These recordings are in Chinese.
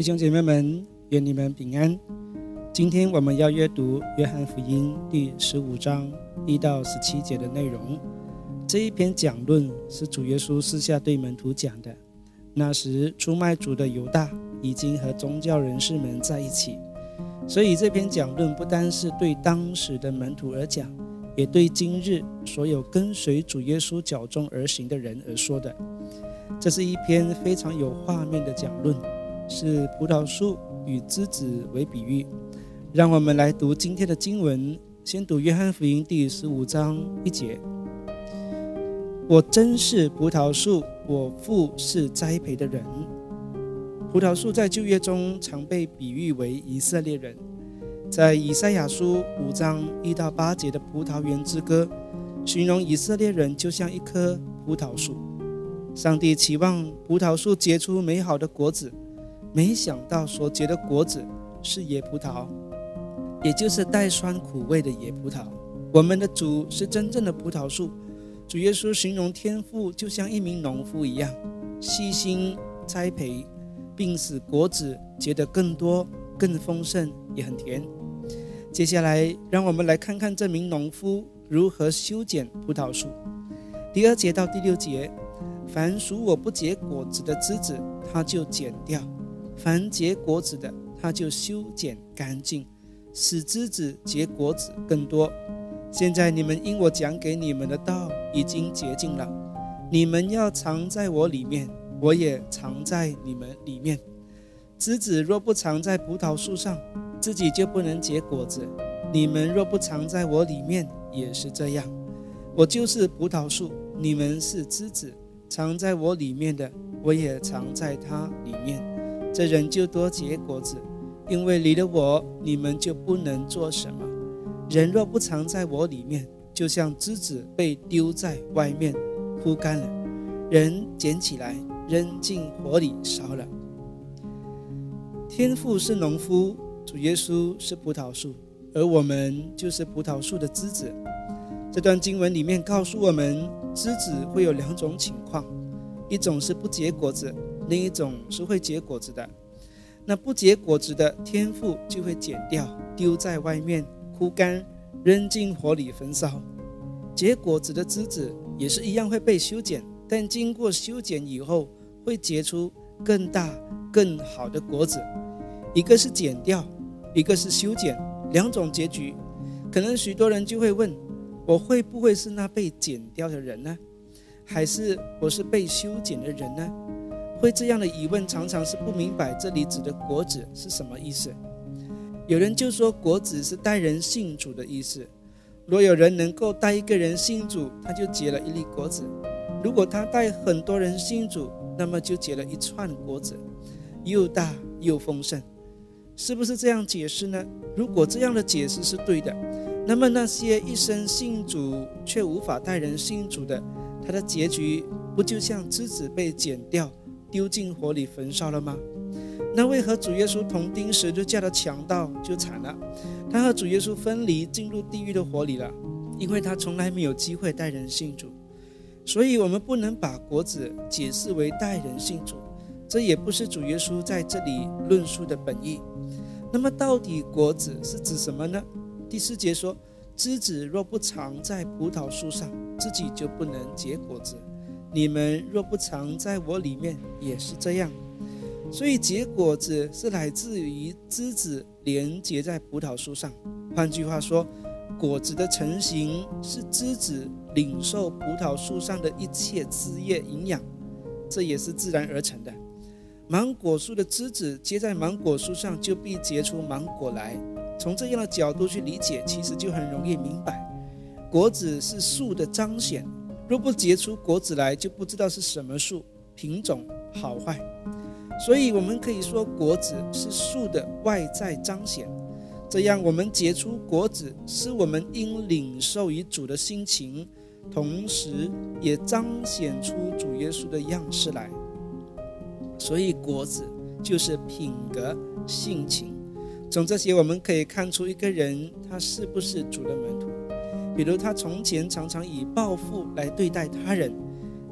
弟兄姐妹们，愿你们平安。今天我们要阅读《约翰福音》第十五章一到十七节的内容。这一篇讲论是主耶稣私下对门徒讲的。那时，出卖主的犹大已经和宗教人士们在一起，所以这篇讲论不单是对当时的门徒而讲，也对今日所有跟随主耶稣脚中而行的人而说的。这是一篇非常有画面的讲论，是葡萄树与枝子为比喻。让我们来读今天的经文，先读约翰福音第十五章一节：“我真是葡萄树，我父是栽培的人。”葡萄树在旧约中常被比喻为以色列人，在以赛亚书五章一到八节的葡萄园之歌，形容以色列人就像一棵葡萄树。上帝期望葡萄树结出美好的果子，没想到所结的果子是野葡萄，也就是带酸苦味的野葡萄。我们的主是真正的葡萄树，主耶稣形容天父就像一名农夫一样，细心栽培，并使果子结得更多、更丰盛，也很甜。接下来，让我们来看看这名农夫如何修剪葡萄树。第二节到第六节。凡属我不结果子的枝子，他就剪掉；凡结果子的，他就修剪干净，使枝子结果子更多。现在你们因我讲给你们的道已经洁净了，你们要藏在我里面，我也藏在你们里面。枝子若不藏在葡萄树上，自己就不能结果子；你们若不藏在我里面，也是这样。我就是葡萄树，你们是枝子。藏在我里面的，我也藏在它里面。这人就多结果子，因为离了我，你们就不能做什么。人若不藏在我里面，就像枝子被丢在外面，枯干了。人捡起来，扔进火里烧了。天父是农夫，主耶稣是葡萄树，而我们就是葡萄树的枝子。这段经文里面告诉我们，枝子会有两种情况，一种是不结果子，另一种是会结果子的。那不结果子的天赋就会剪掉，丢在外面枯干，扔进火里焚烧。结果子的枝子也是一样会被修剪，但经过修剪以后会结出更大、更好的果子。一个是剪掉，一个是修剪，两种结局。可能许多人就会问。我会不会是那被剪掉的人呢？还是我是被修剪的人呢？会这样的疑问，常常是不明白这里指的果子是什么意思。有人就说果子是带人信主的意思。若有人能够带一个人信主，他就结了一粒果子；如果他带很多人信主，那么就结了一串果子，又大又丰盛。是不是这样解释呢？如果这样的解释是对的。那么那些一生信主却无法带人信主的，他的结局不就像枝子被剪掉，丢进火里焚烧了吗？那为何主耶稣同钉十字架的强盗就惨了？他和主耶稣分离，进入地狱的火里了，因为他从来没有机会带人信主。所以，我们不能把果子解释为带人信主，这也不是主耶稣在这里论述的本意。那么，到底果子是指什么呢？第四节说：“枝子若不藏在葡萄树上，自己就不能结果子；你们若不藏在我里面，也是这样。所以结果子是来自于枝子连接在葡萄树上。换句话说，果子的成型是枝子领受葡萄树上的一切枝叶营养，这也是自然而成的。芒果树的枝子接在芒果树上，就必结出芒果来。”从这样的角度去理解，其实就很容易明白，果子是树的彰显。若不结出果子来，就不知道是什么树品种好坏。所以，我们可以说，果子是树的外在彰显。这样，我们结出果子，是我们应领受于主的心情，同时也彰显出主耶稣的样式来。所以，果子就是品格、性情。从这些我们可以看出一个人他是不是主的门徒。比如他从前常常以报复来对待他人，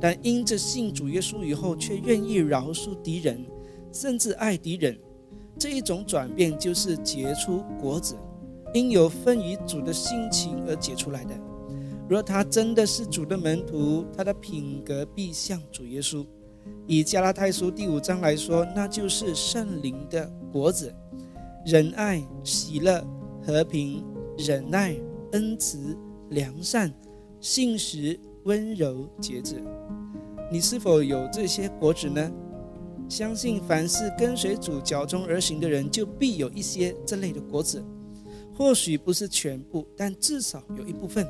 但因着信主耶稣以后，却愿意饶恕敌人，甚至爱敌人，这一种转变就是结出果子，因有分于主的心情而结出来的。若他真的是主的门徒，他的品格必像主耶稣。以加拉太书第五章来说，那就是圣灵的果子：仁爱、喜乐、和平、忍耐、恩慈、良善、信实、温柔、节制。你是否有这些果子呢？相信凡是跟随主脚中而行的人，就必有一些这类的果子。或许不是全部，但至少有一部分。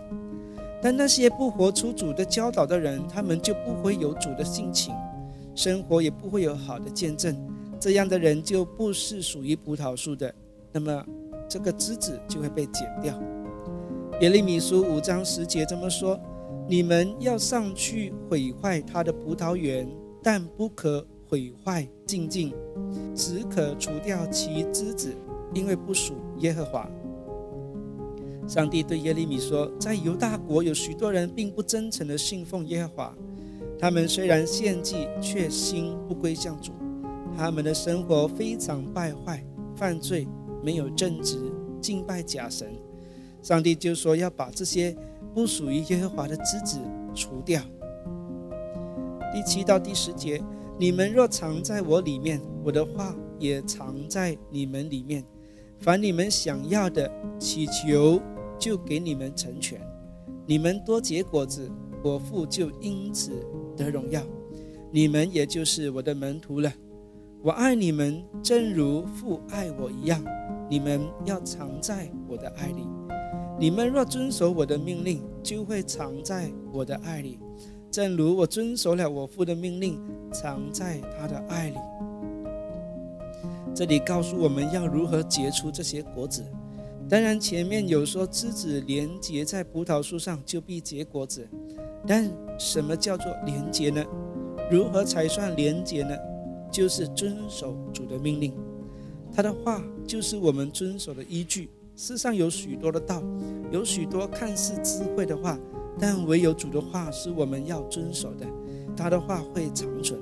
但那些不活出主的教导的人，他们就不会有主的性情，生活也不会有好的见证。这样的人就不是属于葡萄树的，那么这个枝子就会被剪掉。耶利米书五章十节这么说：“你们要上去毁坏他的葡萄园，但不可毁坏净净，只可除掉其枝子，因为不属耶和华。”上帝对耶利米说：“在犹大国有许多人并不真诚的信奉耶和华，他们虽然献祭，却心不归向主。他们的生活非常败坏，犯罪，没有正直，敬拜假神。上帝就说要把这些不属于耶和华的枝子除掉。”第七到第十节：“你们若藏在我里面，我的话也藏在你们里面。凡你们想要的，祈求。”就给你们成全，你们多结果子，我父就因此得荣耀，你们也就是我的门徒了。我爱你们，正如父爱我一样。你们要藏在我的爱里。你们若遵守我的命令，就会藏在我的爱里，正如我遵守了我父的命令，藏在他的爱里。这里告诉我们要如何结出这些果子。当然，前面有说枝子连结在葡萄树上就必结果子，但什么叫做连结呢？如何才算连结呢？就是遵守主的命令，他的话就是我们遵守的依据。世上有许多的道，有许多看似智慧的话，但唯有主的话是我们要遵守的，他的话会长存。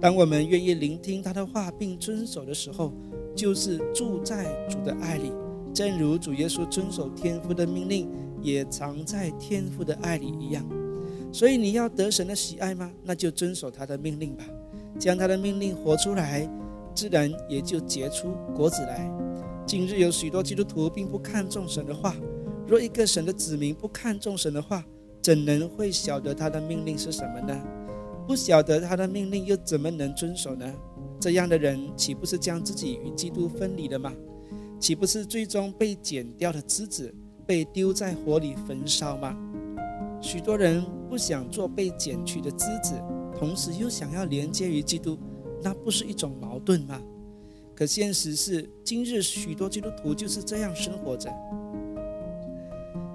当我们愿意聆听他的话并遵守的时候，就是住在主的爱里。正如主耶稣遵守天父的命令，也藏在天父的爱里一样，所以你要得神的喜爱吗？那就遵守他的命令吧，将他的命令活出来，自然也就结出果子来。今日有许多基督徒并不看重神的话，若一个神的子民不看重神的话，怎能会晓得他的命令是什么呢？不晓得他的命令，又怎么能遵守呢？这样的人岂不是将自己与基督分离了吗？岂不是最终被剪掉的枝子被丢在火里焚烧吗？许多人不想做被剪去的枝子，同时又想要连接于基督，那不是一种矛盾吗？可现实是，今日许多基督徒就是这样生活着。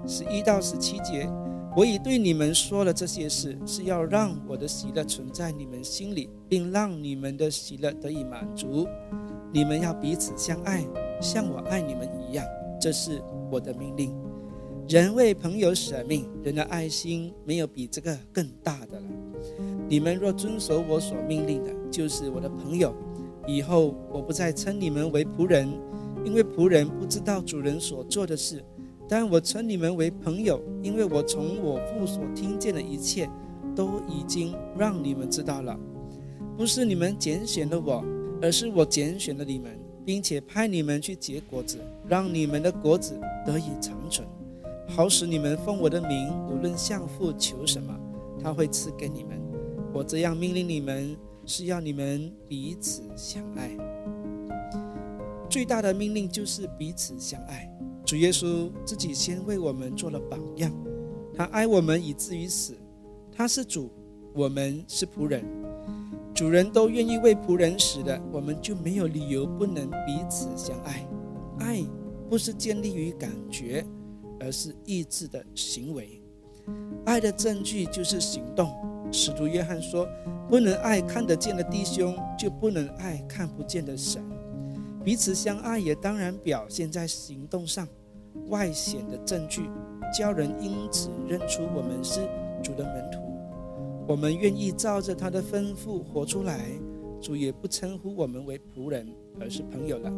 十一到十七节，我已对你们说了这些事，是要让我的喜乐存在你们心里，并让你们的喜乐得以满足。你们要彼此相爱。像我爱你们一样，这是我的命令。人为朋友舍命，人的爱心没有比这个更大的了。你们若遵守我所命令的，就是我的朋友。以后我不再称你们为仆人，因为仆人不知道主人所做的事；但我称你们为朋友，因为我从我父所听见的一切，都已经让你们知道了。不是你们拣选了我，而是我拣选了你们。并且派你们去结果子，让你们的果子得以长存，好使你们奉我的名，无论向父求什么，他会赐给你们。我这样命令你们，是要你们彼此相爱。最大的命令就是彼此相爱。主耶稣自己先为我们做了榜样，他爱我们以至于死。他是主，我们是仆人。主人都愿意为仆人死的，我们就没有理由不能彼此相爱。爱不是建立于感觉，而是意志的行为。爱的证据就是行动。使徒约翰说：“不能爱看得见的弟兄，就不能爱看不见的神。”彼此相爱也当然表现在行动上，外显的证据，叫人因此认出我们是主的门徒。我们愿意照着他的吩咐活出来，主也不称呼我们为仆人，而是朋友了。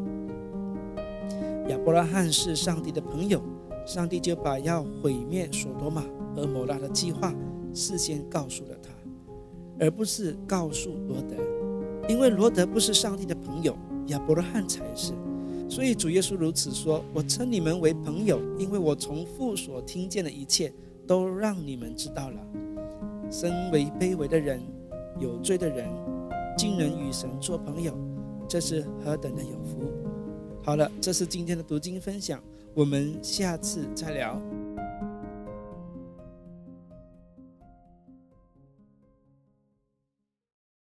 亚伯拉罕是上帝的朋友，上帝就把要毁灭索多玛和摩拉的计划事先告诉了他，而不是告诉罗德，因为罗德不是上帝的朋友，亚伯拉罕才是。所以主耶稣如此说：“我称你们为朋友，因为我从父所听见的一切都让你们知道了。身为卑微的人、有罪的人，竟能与神做朋友，这是何等的有福！”好了，这是今天的读经分享，我们下次再聊。